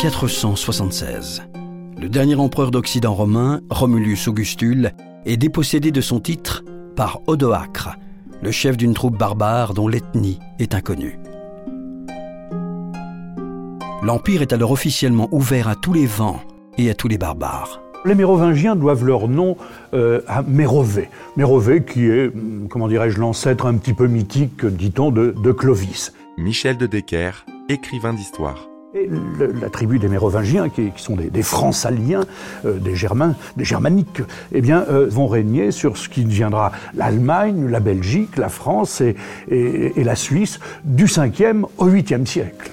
476. Le dernier empereur d'Occident romain, Romulus Augustule, est dépossédé de son titre par Odoacre, le chef d'une troupe barbare dont l'ethnie est inconnue. L'Empire est alors officiellement ouvert à tous les vents et à tous les barbares. Les Mérovingiens doivent leur nom euh, à Mérové. Mérové qui est, hum, comment dirais-je, l'ancêtre un petit peu mythique, dit-on, de, de Clovis. Michel de Decker, écrivain d'histoire. Et la tribu des Mérovingiens, qui, sont des, des Francaliens, euh, des Germains, des Germaniques, eh euh, vont régner sur ce qui deviendra l'Allemagne, la Belgique, la France et, et- et la Suisse du 5e au 8e siècle.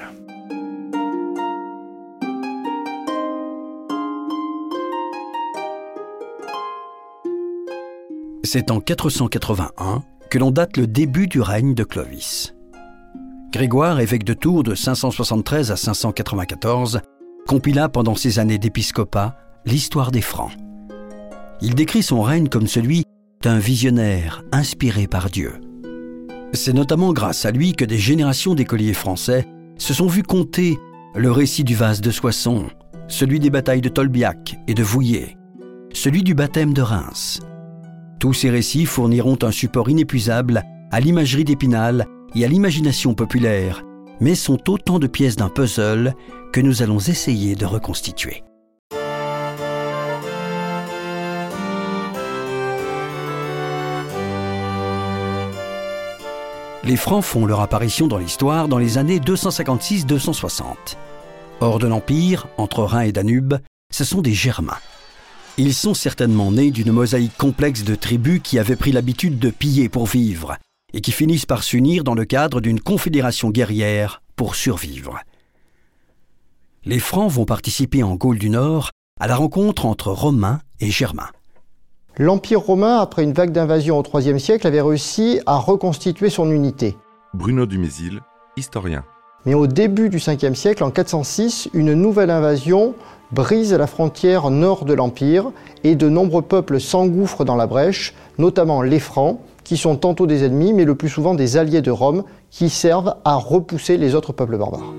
C'est en 481 que l'on date le début du règne de Clovis. Grégoire, évêque de Tours de 573 à 594, compila pendant ses années d'épiscopat l'histoire des Francs. Il décrit son règne comme celui d'un visionnaire inspiré par Dieu. C'est notamment grâce à lui que des générations d'écoliers français se sont vus conter le récit du vase de Soissons, celui des batailles de Tolbiac et de Vouillé, celui du baptême de Reims, tous ces récits fourniront un support inépuisable à l'imagerie d'Épinal et à l'imagination populaire, mais sont autant de pièces d'un puzzle que nous allons essayer de reconstituer. Les Francs font leur apparition dans l'histoire dans les années 256-260. Hors de l'Empire, entre Rhin et Danube, ce sont des Germains. Ils sont certainement nés d'une mosaïque complexe de tribus qui avaient pris l'habitude de piller pour vivre et qui finissent par s'unir dans le cadre d'une confédération guerrière pour survivre. Les Francs vont participer en Gaule du Nord à la rencontre entre Romains et Germains. L'Empire romain, après une vague d'invasion au IIIe siècle, avait réussi à reconstituer son unité. Bruno Dumézil, historien. Mais au début du 5e siècle, en 406, une nouvelle invasion brise la frontière nord de l'Empire et de nombreux peuples s'engouffrent dans la brèche, notamment les Francs, qui sont tantôt des ennemis, mais le plus souvent des alliés de Rome, qui servent à repousser les autres peuples barbares.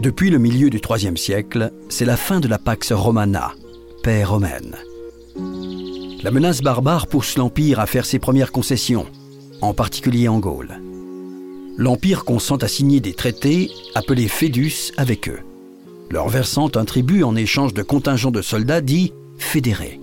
Depuis le milieu du IIIe siècle, c'est la fin de la Pax Romana, paix romaine. La menace barbare pousse l'Empire à faire ses premières concessions, en particulier en Gaule. L'Empire consent à signer des traités appelés Fédus avec eux, leur versant un tribut en échange de contingents de soldats dits fédérés.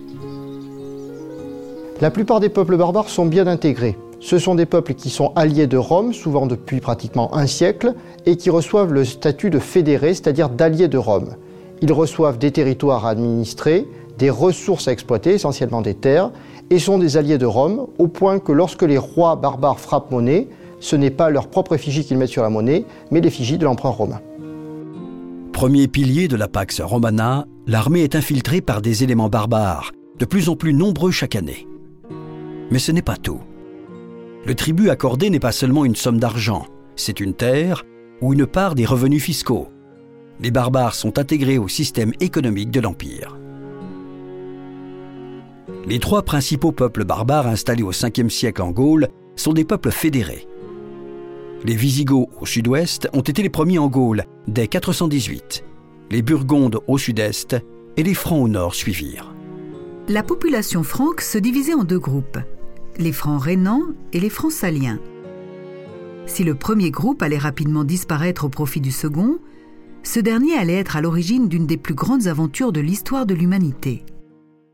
La plupart des peuples barbares sont bien intégrés. Ce sont des peuples qui sont alliés de Rome, souvent depuis pratiquement un siècle, et qui reçoivent le statut de fédérés, c'est-à-dire d'alliés de Rome. Ils reçoivent des territoires à administrer, des ressources à exploiter, essentiellement des terres, et sont des alliés de Rome, au point que lorsque les rois barbares frappent monnaie, ce n'est pas leur propre effigie qu'ils mettent sur la monnaie, mais l'effigie de l'empereur romain. Premier pilier de la Pax Romana, l'armée est infiltrée par des éléments barbares, de plus en plus nombreux chaque année. Mais ce n'est pas tout. Le tribut accordé n'est pas seulement une somme d'argent, c'est une terre ou une part des revenus fiscaux. Les barbares sont intégrés au système économique de l'Empire. Les trois principaux peuples barbares installés au 5e siècle en Gaule sont des peuples fédérés. Les Visigoths au sud-ouest ont été les premiers en Gaule dès 418. Les Burgondes au sud-est et les Francs au nord suivirent. La population franque se divisait en deux groupes, les Francs rhénans et les Francs saliens. Si le premier groupe allait rapidement disparaître au profit du second, ce dernier allait être à l'origine d'une des plus grandes aventures de l'histoire de l'humanité.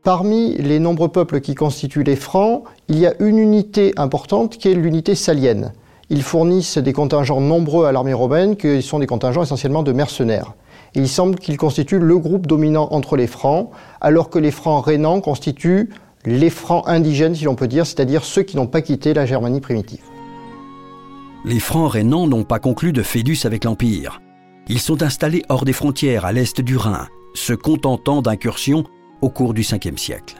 Parmi les nombreux peuples qui constituent les Francs, il y a une unité importante qui est l'unité salienne. Ils fournissent des contingents nombreux à l'armée romaine, qui sont des contingents essentiellement de mercenaires. Il semble qu'ils constituent le groupe dominant entre les Francs, alors que les Francs rhénans constituent les Francs indigènes, si l'on peut dire, c'est-à-dire ceux qui n'ont pas quitté la Germanie primitive. Les Francs rhénans n'ont pas conclu de fédus avec l'Empire. ils sont installés hors des frontières à l'est du Rhin, se contentant d'incursions au cours du 5e siècle.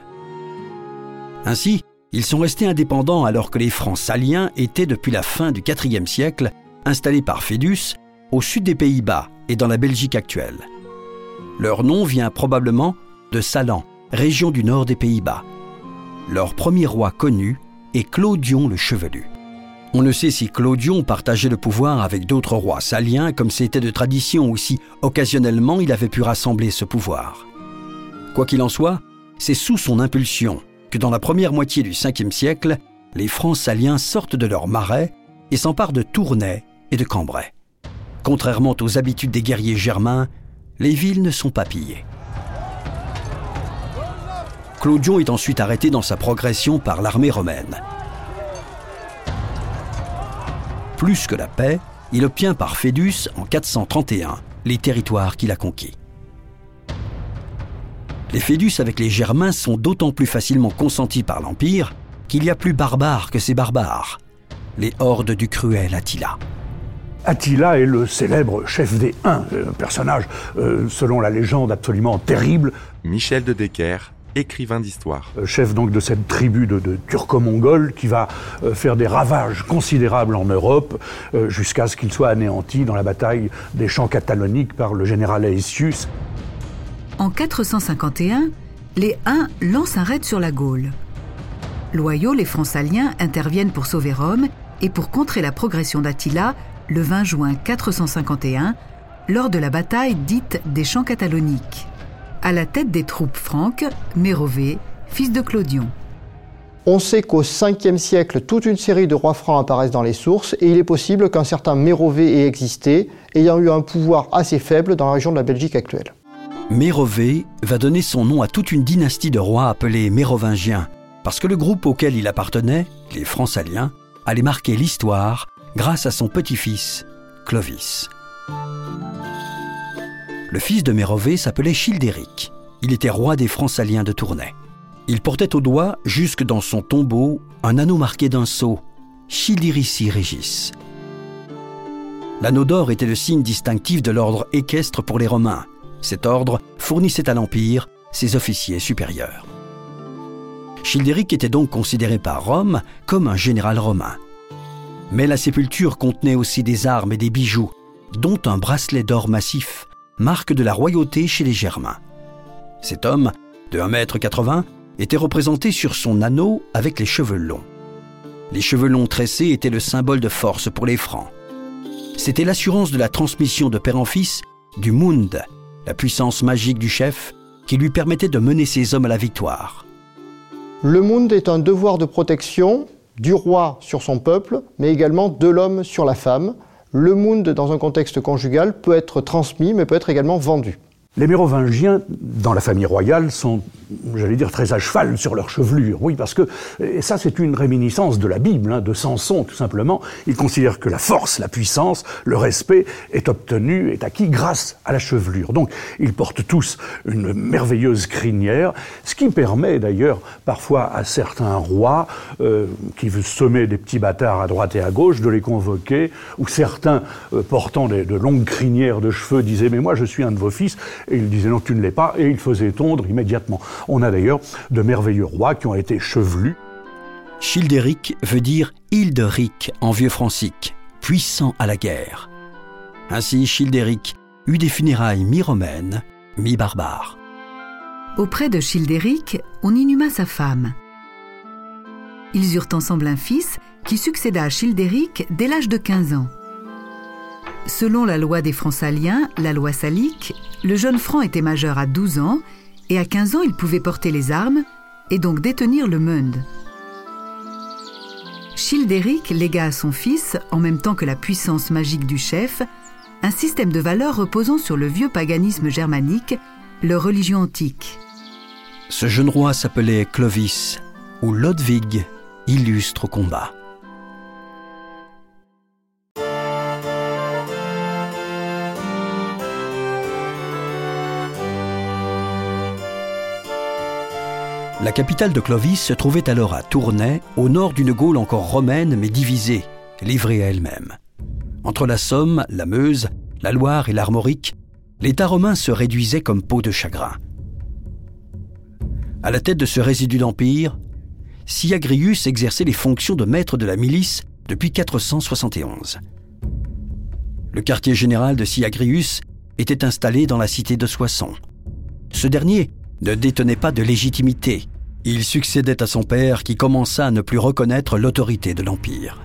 Ainsi, ils sont restés indépendants alors que les Francs saliens étaient depuis la fin du IVe siècle installés par Fédus au sud des Pays-Bas et dans la Belgique actuelle. Leur nom vient probablement de Salan, région du nord des Pays-Bas. Leur premier roi connu est Claudion le Chevelu. On ne sait si Claudion partageait le pouvoir avec d'autres rois saliens comme c'était de tradition ou si occasionnellement il avait pu rassembler ce pouvoir. Quoi qu'il en soit, c'est sous son impulsion que dans la première moitié du 5e siècle, les Francs saliens sortent de leur marais et s'emparent de Tournai et de Cambrai. Contrairement aux habitudes des guerriers germains, les villes ne sont pas pillées. Claudion est ensuite arrêté dans sa progression par l'armée romaine. Plus que la paix, il obtient par Fédus en 431 les territoires qu'il a conquis. Les Fédus avec les Germains sont d'autant plus facilement consentis par l'Empire qu'il y a plus barbare que ces barbares, les hordes du cruel Attila. Attila est le célèbre chef des Huns, un personnage, euh, selon la légende, absolument terrible. Michel de Decker, écrivain d'histoire. Euh, chef donc de cette tribu de, turco-mongols qui va euh, faire des ravages considérables en Europe jusqu'à ce qu'il soit anéanti dans la bataille des champs cataloniques par le général Aetius. En 451, les Huns lancent un raid sur la Gaule. Loyaux, les Francs-Saliens interviennent pour sauver Rome et pour contrer la progression d'Attila le 20 juin 451 lors de la bataille dite des Champs cataloniques. À la tête des troupes franques, Mérové, fils de Clodion. On sait qu'au 5e siècle, toute une série de rois francs apparaissent dans les sources et il est possible qu'un certain Mérové ait existé, ayant eu un pouvoir assez faible dans la région de la Belgique actuelle. Mérové va donner son nom à toute une dynastie de rois appelés Mérovingiens, parce que le groupe auquel il appartenait, les Francs-Saliens, allait marquer l'histoire grâce à son petit-fils, Clovis. Le fils de Mérové s'appelait Childéric. Il était roi des Francs-Saliens de Tournai. Il portait au doigt, jusque dans son tombeau, un anneau marqué d'un sceau, Childérici Régis. L'anneau d'or était le signe distinctif de l'ordre équestre pour les Romains, cet ordre fournissait à l'Empire ses officiers supérieurs. Childéric était donc considéré par Rome comme un général romain. Mais la sépulture contenait aussi des armes et des bijoux, dont un bracelet d'or massif, marque de la royauté chez les Germains. Cet homme, de 1m80, était représenté sur son anneau avec les cheveux longs. Les cheveux longs tressés étaient le symbole de force pour les Francs. C'était l'assurance de la transmission de père en fils du Mund, la puissance magique du chef qui lui permettait de mener ses hommes à la victoire. Le monde est un devoir de protection du roi sur son peuple, mais également de l'homme sur la femme. Le monde, dans un contexte conjugal, peut être transmis, mais peut être également vendu. Les Mérovingiens, dans la famille royale, sont, j'allais dire, très à cheval sur leur chevelure. Oui, parce que, ça c'est une réminiscence de la Bible, hein, de Samson tout simplement. Ils considèrent que la force, la puissance, le respect est obtenu, est acquis grâce à la chevelure. Donc ils portent tous une merveilleuse crinière, ce qui permet d'ailleurs parfois à certains rois euh, qui veulent semer des petits bâtards à droite et à gauche de les convoquer, ou certains euh, portant de longues crinières de cheveux disaient mais moi je suis un de vos fils et il disait non, tu ne l'es pas, et il faisait tondre immédiatement. On a d'ailleurs de merveilleux rois qui ont été chevelus. Childéric veut dire Hilderic en vieux francique, puissant à la guerre. Ainsi, Childéric eut des funérailles mi-romaines, mi-barbares. Auprès de Childéric, on inhuma sa femme. Ils eurent ensemble un fils qui succéda à Childéric dès l'âge de 15 ans. Selon la loi des Francs-Saliens, la loi salique, le jeune franc était majeur à 12 ans et à 15 ans il pouvait porter les armes et donc détenir le Mund. Childéric légua à son fils, en même temps que la puissance magique du chef, un système de valeurs reposant sur le vieux paganisme germanique, leur religion antique. Ce jeune roi s'appelait Clovis, ou Lodwig, illustre combat. La capitale de Clovis se trouvait alors à Tournai, au nord d'une Gaule encore romaine mais divisée, livrée à elle-même. Entre la Somme, la Meuse la Loire et l'Armorique, l'État romain se réduisait comme peau de chagrin. À la tête de ce résidu d'empire, Siagrius exerçait les fonctions de maître de la milice depuis 471. Le quartier général de Siagrius était installé dans la cité de Soissons. Ce dernier ne détenait pas de légitimité. Il succédait à son père qui commença à ne plus reconnaître l'autorité de l'Empire.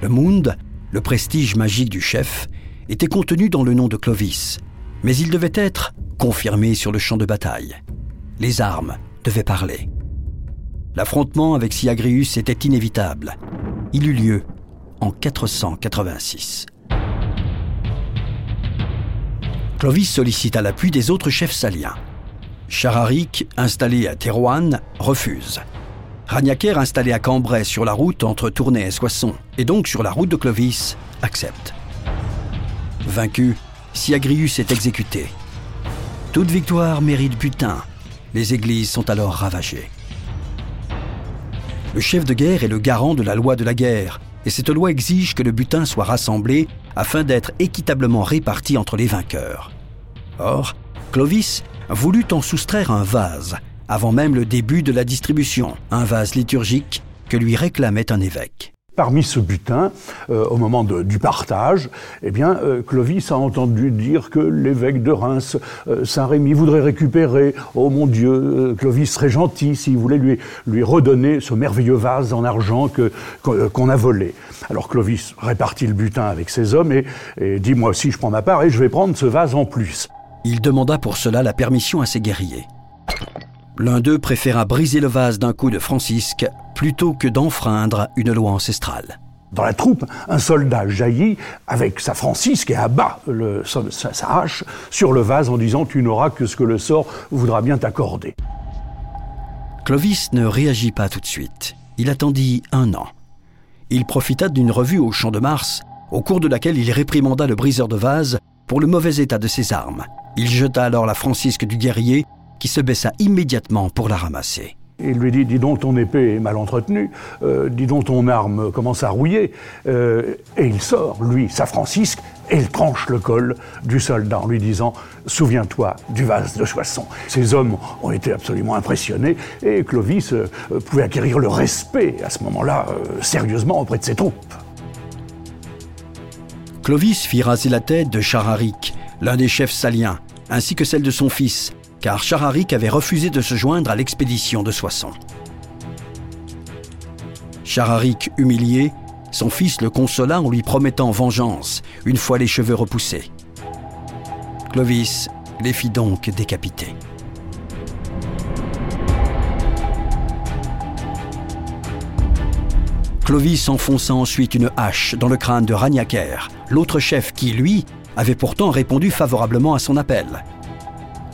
Le monde, le prestige magique du chef, était contenu dans le nom de Clovis, mais il devait être confirmé sur le champ de bataille. Les armes devaient parler. L'affrontement avec Siagrius était inévitable. Il eut lieu en 486. Clovis sollicita l'appui des autres chefs saliens. Chararic, installé à Thérouanne, refuse. Ragnacaire, installé à Cambrai sur la route entre Tournai et Soissons, et donc sur la route de Clovis, accepte. Vaincu, Siagrius est exécuté. Toute victoire mérite butin. Les églises sont alors ravagées. Le chef de guerre est le garant de la loi de la guerre, et cette loi exige que le butin soit rassemblé afin d'être équitablement réparti entre les vainqueurs. Or, Clovis voulut en soustraire un vase, avant même le début de la distribution, un vase liturgique que lui réclamait un évêque. Parmi ce butin, euh, au moment du partage, eh bien, euh, Clovis a entendu dire que l'évêque de Reims, euh, Saint-Rémy, voudrait récupérer, oh mon Dieu, Clovis serait gentil s'il voulait lui, lui redonner ce merveilleux vase en argent que, qu'on a volé. Alors Clovis répartit le butin avec ses hommes et, et dit, moi aussi je prends ma part et je vais prendre ce vase en plus. Il demanda pour cela la permission à ses guerriers. L'un d'eux préféra briser le vase d'un coup de Francisque plutôt que d'enfreindre une loi ancestrale. Dans la troupe, un soldat jaillit avec sa Francisque et abat le, sa, sa hache sur le vase en disant Tu n'auras que ce que le sort voudra bien t'accorder. Clovis ne réagit pas tout de suite. Il attendit un an. Il profita d'une revue au Champ de Mars, au cours de laquelle il réprimanda le briseur de vase pour le mauvais état de ses armes. Il jeta alors la Francisque du guerrier qui se baissa immédiatement pour la ramasser. Il lui dit Dis donc, ton épée est mal entretenue, euh, dis donc, ton arme commence à rouiller. Euh, et il sort, lui, sa Francisque, et il tranche le col du soldat en lui disant Souviens-toi du vase de Soissons. Ces hommes ont été absolument impressionnés et Clovis euh, pouvait acquérir le respect à ce moment-là, sérieusement, auprès de ses troupes. Clovis fit raser la tête de Chararic, l'un des chefs saliens, ainsi que celle de son fils, car Chararic avait refusé de se joindre à l'expédition de Soissons. Chararic humilié, son fils le consola en lui promettant vengeance une fois les cheveux repoussés. Clovis les fit donc décapiter. Clovis enfonça ensuite une hache dans le crâne de Ragnacaire, l'autre chef qui, lui, avait pourtant répondu favorablement à son appel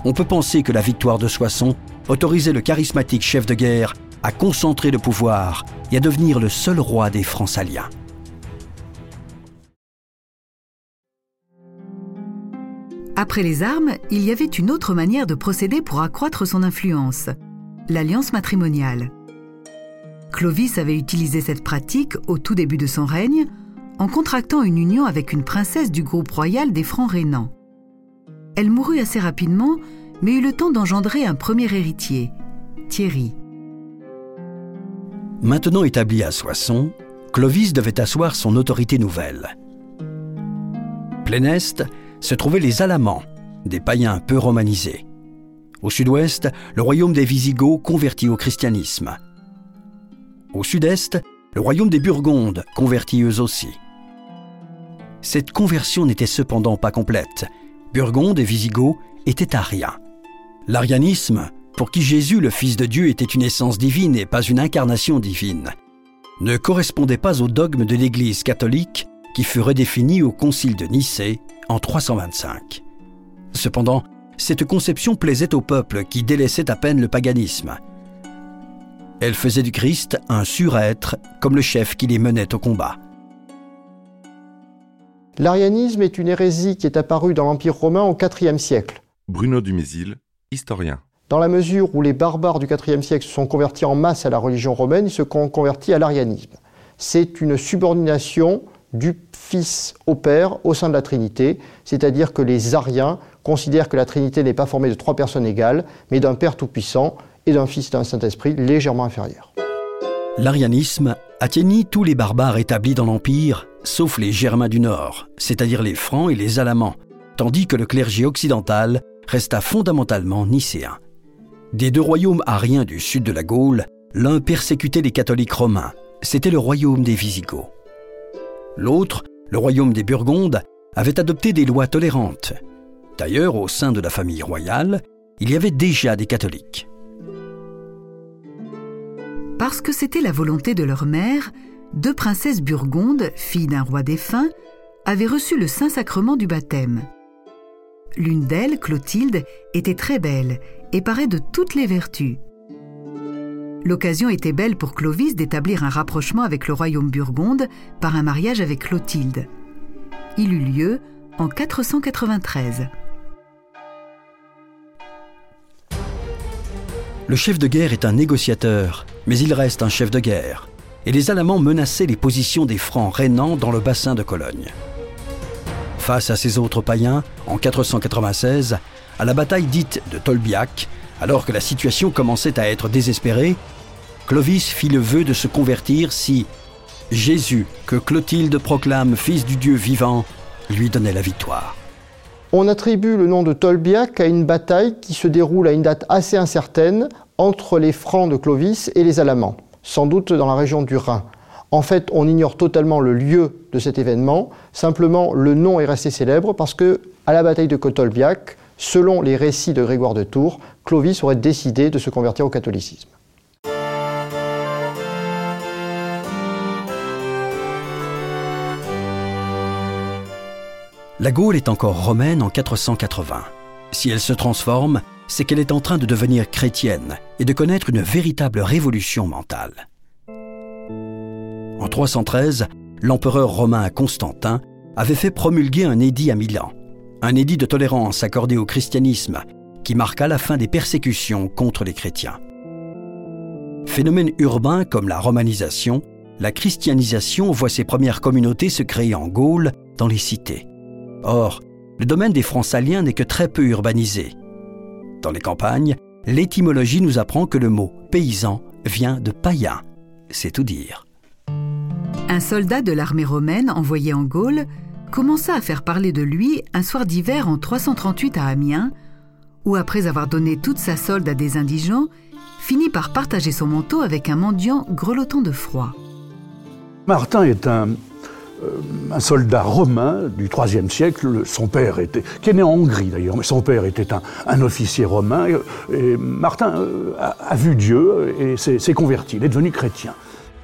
on peut penser que la victoire de Soissons autorisait le charismatique chef de guerre à concentrer le pouvoir et à devenir le seul roi des Francs saliens. Après les armes, il y avait une autre manière de procéder pour accroître son influence, l'alliance matrimoniale. Clovis avait utilisé cette pratique au tout début de son règne en contractant une union avec une princesse du groupe royal des Francs rhénans. Elle mourut assez rapidement, mais eut le temps d'engendrer un premier héritier, Thierry. Maintenant établi à Soissons, Clovis devait asseoir son autorité nouvelle. Plein Est se trouvaient les Alamans, des païens peu romanisés. Au sud-ouest, le royaume des Visigoths converti au christianisme. Au sud-est, le royaume des Burgondes, convertis eux aussi. Cette conversion n'était cependant pas complète, Burgonde et Visigoth étaient ariens. L'arianisme, pour qui Jésus, le Fils de Dieu, était une essence divine et pas une incarnation divine, ne correspondait pas au dogme de l'Église catholique qui fut redéfini au Concile de Nicée en 325. Cependant, cette conception plaisait au peuple qui délaissait à peine le paganisme. Elle faisait du Christ un surêtre comme le chef qui les menait au combat. L'arianisme est une hérésie qui est apparue dans l'Empire romain au IVe siècle. Bruno Dumézil, historien. Dans la mesure où les barbares du IVe siècle se sont convertis en masse à la religion romaine, ils se sont convertis à l'arianisme. C'est une subordination du Fils au Père au sein de la Trinité, c'est-à-dire que les Ariens considèrent que la Trinité n'est pas formée de trois personnes égales, mais d'un Père tout-puissant et d'un Fils d'un Saint-Esprit légèrement inférieurs. L'arianisme atteignit tous les barbares établis dans l'Empire, sauf les Germains du Nord, c'est-à-dire les Francs et les Alamans, tandis que le clergé occidental resta fondamentalement nicéen. Des deux royaumes ariens du sud de la Gaule, l'un persécutait les catholiques romains, c'était le royaume des Visigoths. L'autre, le royaume des Burgondes, avait adopté des lois tolérantes. D'ailleurs, au sein de la famille royale, il y avait déjà des catholiques. Parce que c'était la volonté de leur mère, deux princesses burgondes, filles d'un roi défunt, avaient reçu le Saint-Sacrement du baptême. L'une d'elles, Clotilde, était très belle et paraît de toutes les vertus. L'occasion était belle pour Clovis d'établir un rapprochement avec le royaume burgonde par un mariage avec Clotilde. Il eut lieu en 493. Le chef de guerre est un négociateur, mais il reste un chef de guerre. Et les Alamans menaçaient les positions des Francs rénants dans le bassin de Cologne. Face à ces autres païens, en 496, à la bataille dite de Tolbiac, alors que la situation commençait à être désespérée, Clovis fit le vœu de se convertir si Jésus, que Clotilde proclame fils du Dieu vivant, lui donnait la victoire. On attribue le nom de Tolbiac à une bataille qui se déroule à une date assez incertaine entre les Francs de Clovis et les Alamans, sans doute dans la région du Rhin. En fait, on ignore totalement le lieu de cet événement, simplement le nom est resté célèbre parce que, à la bataille de Tolbiac, selon les récits de Grégoire de Tours, Clovis aurait décidé de se convertir au catholicisme. La Gaule est encore romaine en 480. Si elle se transforme, c'est qu'elle est en train de devenir chrétienne et de connaître une véritable révolution mentale. En 313, l'empereur romain Constantin avait fait promulguer un édit à Milan, un édit de tolérance accordé au christianisme qui marqua la fin des persécutions contre les chrétiens. Phénomène urbain comme la romanisation, la christianisation voit ses premières communautés se créer en Gaule dans les cités. Or, le domaine des Francs-Saliens n'est que très peu urbanisé. Dans les campagnes, l'étymologie nous apprend que le mot paysan vient de païen. C'est tout dire. Un soldat de l'armée romaine envoyé en Gaule commença à faire parler de lui un soir d'hiver en 338 à Amiens, où après avoir donné toute sa solde à des indigents, finit par partager son manteau avec un mendiant grelottant de froid. Martin est un, un soldat romain du IIIe siècle. Son père était, qui est né en Hongrie d'ailleurs, mais son père était un, officier romain. Et Martin euh, a, vu Dieu et s'est converti. Il est devenu chrétien.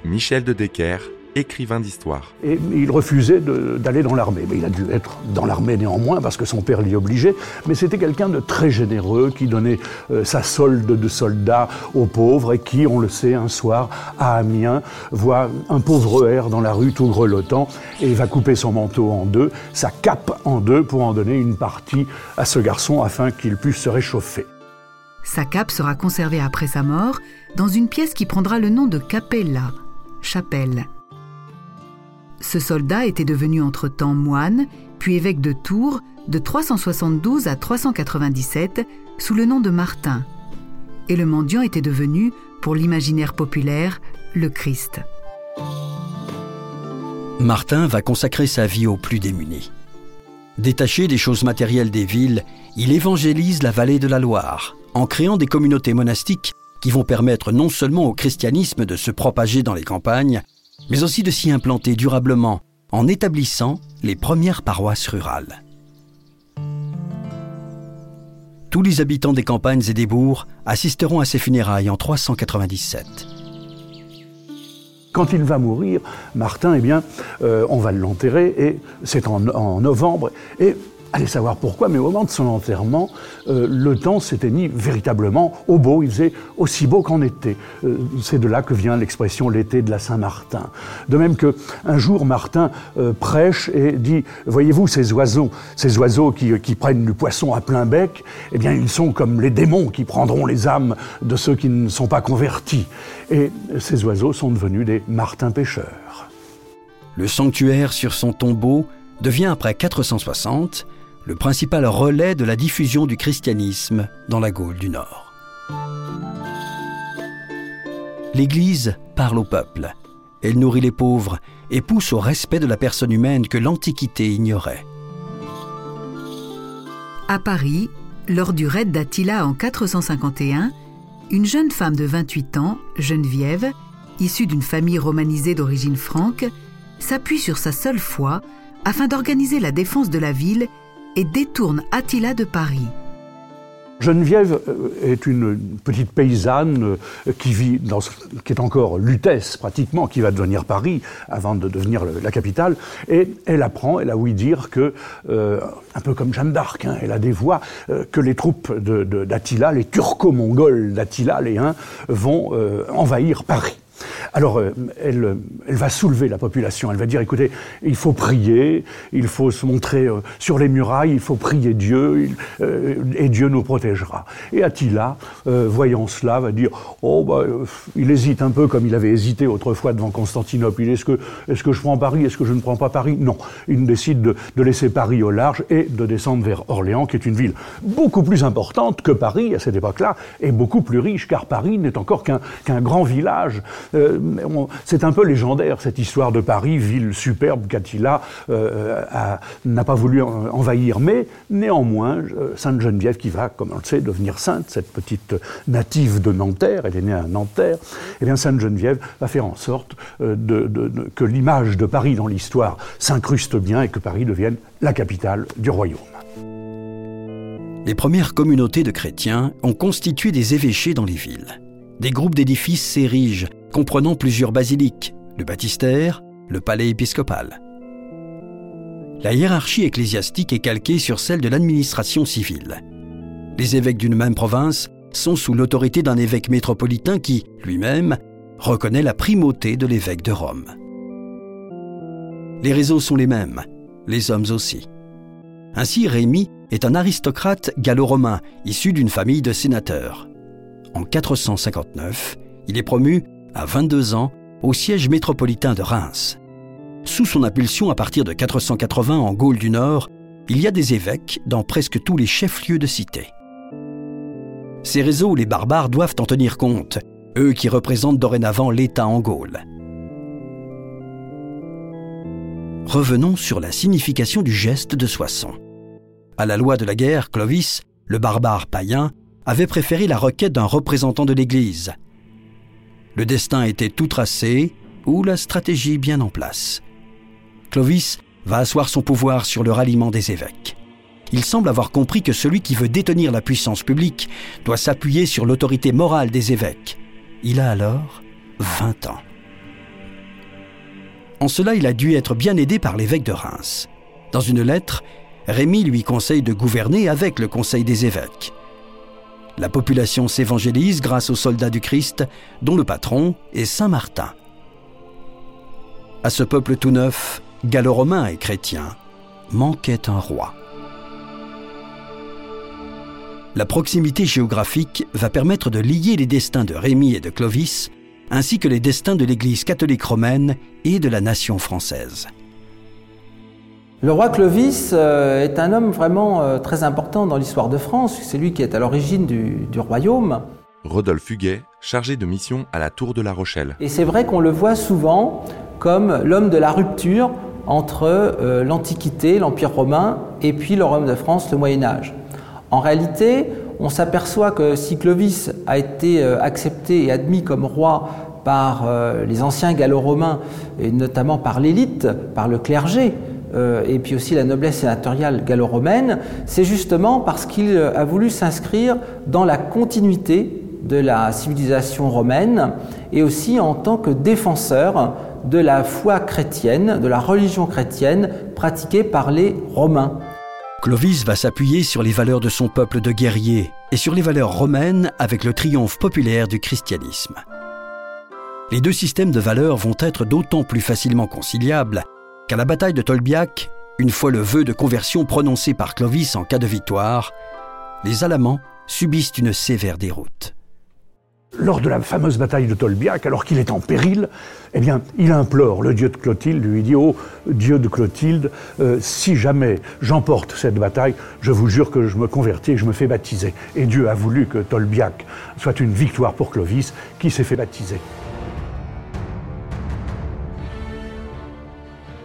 Michel de Decker, écrivain d'histoire. Et il refusait d'aller dans l'armée. Mais il a dû être dans l'armée néanmoins parce que son père l'y obligeait. Mais c'était quelqu'un de très généreux qui donnait euh, sa solde de soldat aux pauvres et qui, on le sait, un soir à Amiens, voit un pauvre air dans la rue tout grelottant et va couper son manteau en deux, sa cape en deux pour en donner une partie à ce garçon afin qu'il puisse se réchauffer. Sa cape sera conservée après sa mort dans une pièce qui prendra le nom de Capella, chapelle. Ce soldat était devenu entre-temps moine, puis évêque de Tours de 372 à 397 sous le nom de Martin. Et le mendiant était devenu, pour l'imaginaire populaire, le Christ. Martin va consacrer sa vie aux plus démunis. Détaché des choses matérielles des villes, il évangélise la vallée de la Loire en créant des communautés monastiques qui vont permettre non seulement au christianisme de se propager dans les campagnes, mais aussi de s'y implanter durablement en établissant les premières paroisses rurales. Tous les habitants des campagnes et des bourgs assisteront à ses funérailles en 397. Quand il va mourir, Martin, eh bien, euh, on va l'enterrer et c'est en, en, novembre. Et Allez savoir pourquoi, mais au moment de son enterrement, euh, le temps s'éteignit véritablement au beau. Il faisait aussi beau qu'en été. Euh, c'est de là que vient l'expression l'été de la Saint-Martin. De même que un jour, Martin euh, prêche et dit Voyez-vous ces oiseaux, ces oiseaux qui, qui, prennent du poisson à plein bec, eh bien, ils sont comme les démons qui prendront les âmes de ceux qui ne sont pas convertis. Et ces oiseaux sont devenus des Martins pêcheurs. Le sanctuaire sur son tombeau devient après 460 le principal relais de la diffusion du christianisme dans la Gaule du Nord. L'Église parle au peuple. Elle nourrit les pauvres et pousse au respect de la personne humaine que l'Antiquité ignorait. À Paris, lors du raid d'Attila en 451, une jeune femme de 28 ans, Geneviève, issue d'une famille romanisée d'origine franque, s'appuie sur sa seule foi afin d'organiser la défense de la ville et détourne Attila de Paris. Geneviève euh, est une petite paysanne euh, qui vit dans qui est encore Lutèce pratiquement, qui va devenir Paris avant de devenir la capitale, et elle apprend, elle a ouï dire que, euh, un peu comme Jeanne d'Arc, hein, elle a des voix, que les troupes d'Attila, les turco-mongols d'Attila, les Huns, vont envahir Paris. Alors, euh, elle, elle, va soulever la population. Elle va dire, écoutez, il faut prier, il faut se montrer euh, sur les murailles, il faut prier Dieu, euh, et Dieu nous protégera. Et Attila, voyant cela, va dire, oh, bah, il hésite un peu comme il avait hésité autrefois devant Constantinople. Est-ce que, est que je prends Paris Est-ce que je ne prends pas Paris? Non. Il décide de, laisser Paris au large et de descendre vers Orléans, qui est une ville beaucoup plus importante que Paris à cette époque-là, et beaucoup plus riche, car Paris n'est encore qu'un grand village euh, c'est un peu légendaire cette histoire de Paris, ville superbe qu'Attila euh, n'a pas voulu envahir. Mais néanmoins, euh, Sainte Geneviève, qui va, comme on le sait, devenir sainte, cette petite native de Nanterre, elle est née à Nanterre, eh bien Sainte Geneviève va faire en sorte que l'image de Paris dans l'histoire s'incruste bien et que Paris devienne la capitale du royaume. Les premières communautés de chrétiens ont constitué des évêchés dans les villes. Des groupes d'édifices s'érigent comprenant plusieurs basiliques, le baptistère, le palais épiscopal. La hiérarchie ecclésiastique est calquée sur celle de l'administration civile. Les évêques d'une même province sont sous l'autorité d'un évêque métropolitain qui, lui-même, reconnaît la primauté de l'évêque de Rome. Les réseaux sont les mêmes, les hommes aussi. Ainsi, Rémi est un aristocrate gallo-romain issu d'une famille de sénateurs. En 459, il est promu à 22 ans, au siège métropolitain de Reims. Sous son impulsion à partir de 480 en Gaule du Nord, il y a des évêques dans presque tous les chefs-lieux de cité. Ces réseaux, les barbares doivent en tenir compte, eux qui représentent dorénavant l'État en Gaule. Revenons sur la signification du geste de Soissons. À la loi de la guerre, Clovis, le barbare païen, avait préféré la requête d'un représentant de l'Église, le destin était tout tracé ou la stratégie bien en place. Clovis va asseoir son pouvoir sur le ralliement des évêques. Il semble avoir compris que celui qui veut détenir la puissance publique doit s'appuyer sur l'autorité morale des évêques. Il a alors 20 ans. En cela, il a dû être bien aidé par l'évêque de Reims. Dans une lettre, Rémy lui conseille de gouverner avec le conseil des évêques. La population s'évangélise grâce aux soldats du Christ, dont le patron est Saint Martin. À ce peuple tout neuf, gallo-romain et chrétien, manquait un roi. La proximité géographique va permettre de lier les destins de Rémy et de Clovis, ainsi que les destins de l'Église catholique romaine et de la nation française. Le roi Clovis euh, est un homme vraiment euh, très important dans l'histoire de France. C'est lui qui est à l'origine du, royaume. Rodolphe Huguet, chargé de mission à la Tour de la Rochelle. Et c'est vrai qu'on le voit souvent comme l'homme de la rupture entre euh, l'Antiquité, l'Empire romain, et puis le royaume de France, le Moyen Âge. En réalité, on s'aperçoit que si Clovis a été accepté et admis comme roi par les anciens gallo-romains, et notamment par l'élite, par le clergé, euh, et puis aussi la noblesse sénatoriale gallo-romaine, c'est justement parce qu'il a voulu s'inscrire dans la continuité de la civilisation romaine et aussi en tant que défenseur de la foi chrétienne, de la religion chrétienne pratiquée par les Romains. Clovis va s'appuyer sur les valeurs de son peuple de guerriers et sur les valeurs romaines avec le triomphe populaire du christianisme. Les deux systèmes de valeurs vont être d'autant plus facilement conciliables qu'à la bataille de Tolbiac, une fois le vœu de conversion prononcé par Clovis en cas de victoire, les Alamans subissent une sévère déroute. lors de la fameuse bataille de Tolbiac, alors qu'il est en péril, eh bien, il implore le dieu de Clotilde, lui dit Oh, dieu de Clotilde, euh, si jamais j'emporte cette bataille, je vous jure que je me convertis et je me fais baptiser. Et Dieu a voulu que Tolbiac soit une victoire pour Clovis, qui s'est fait baptiser.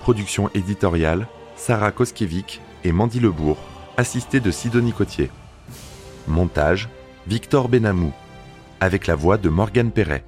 Production éditoriale Sarah Koskiewicz et Mandy Lebourg, assistée de Sidonie Cotier. Montage Victor Benamou, avec la voix de Morgane Perret.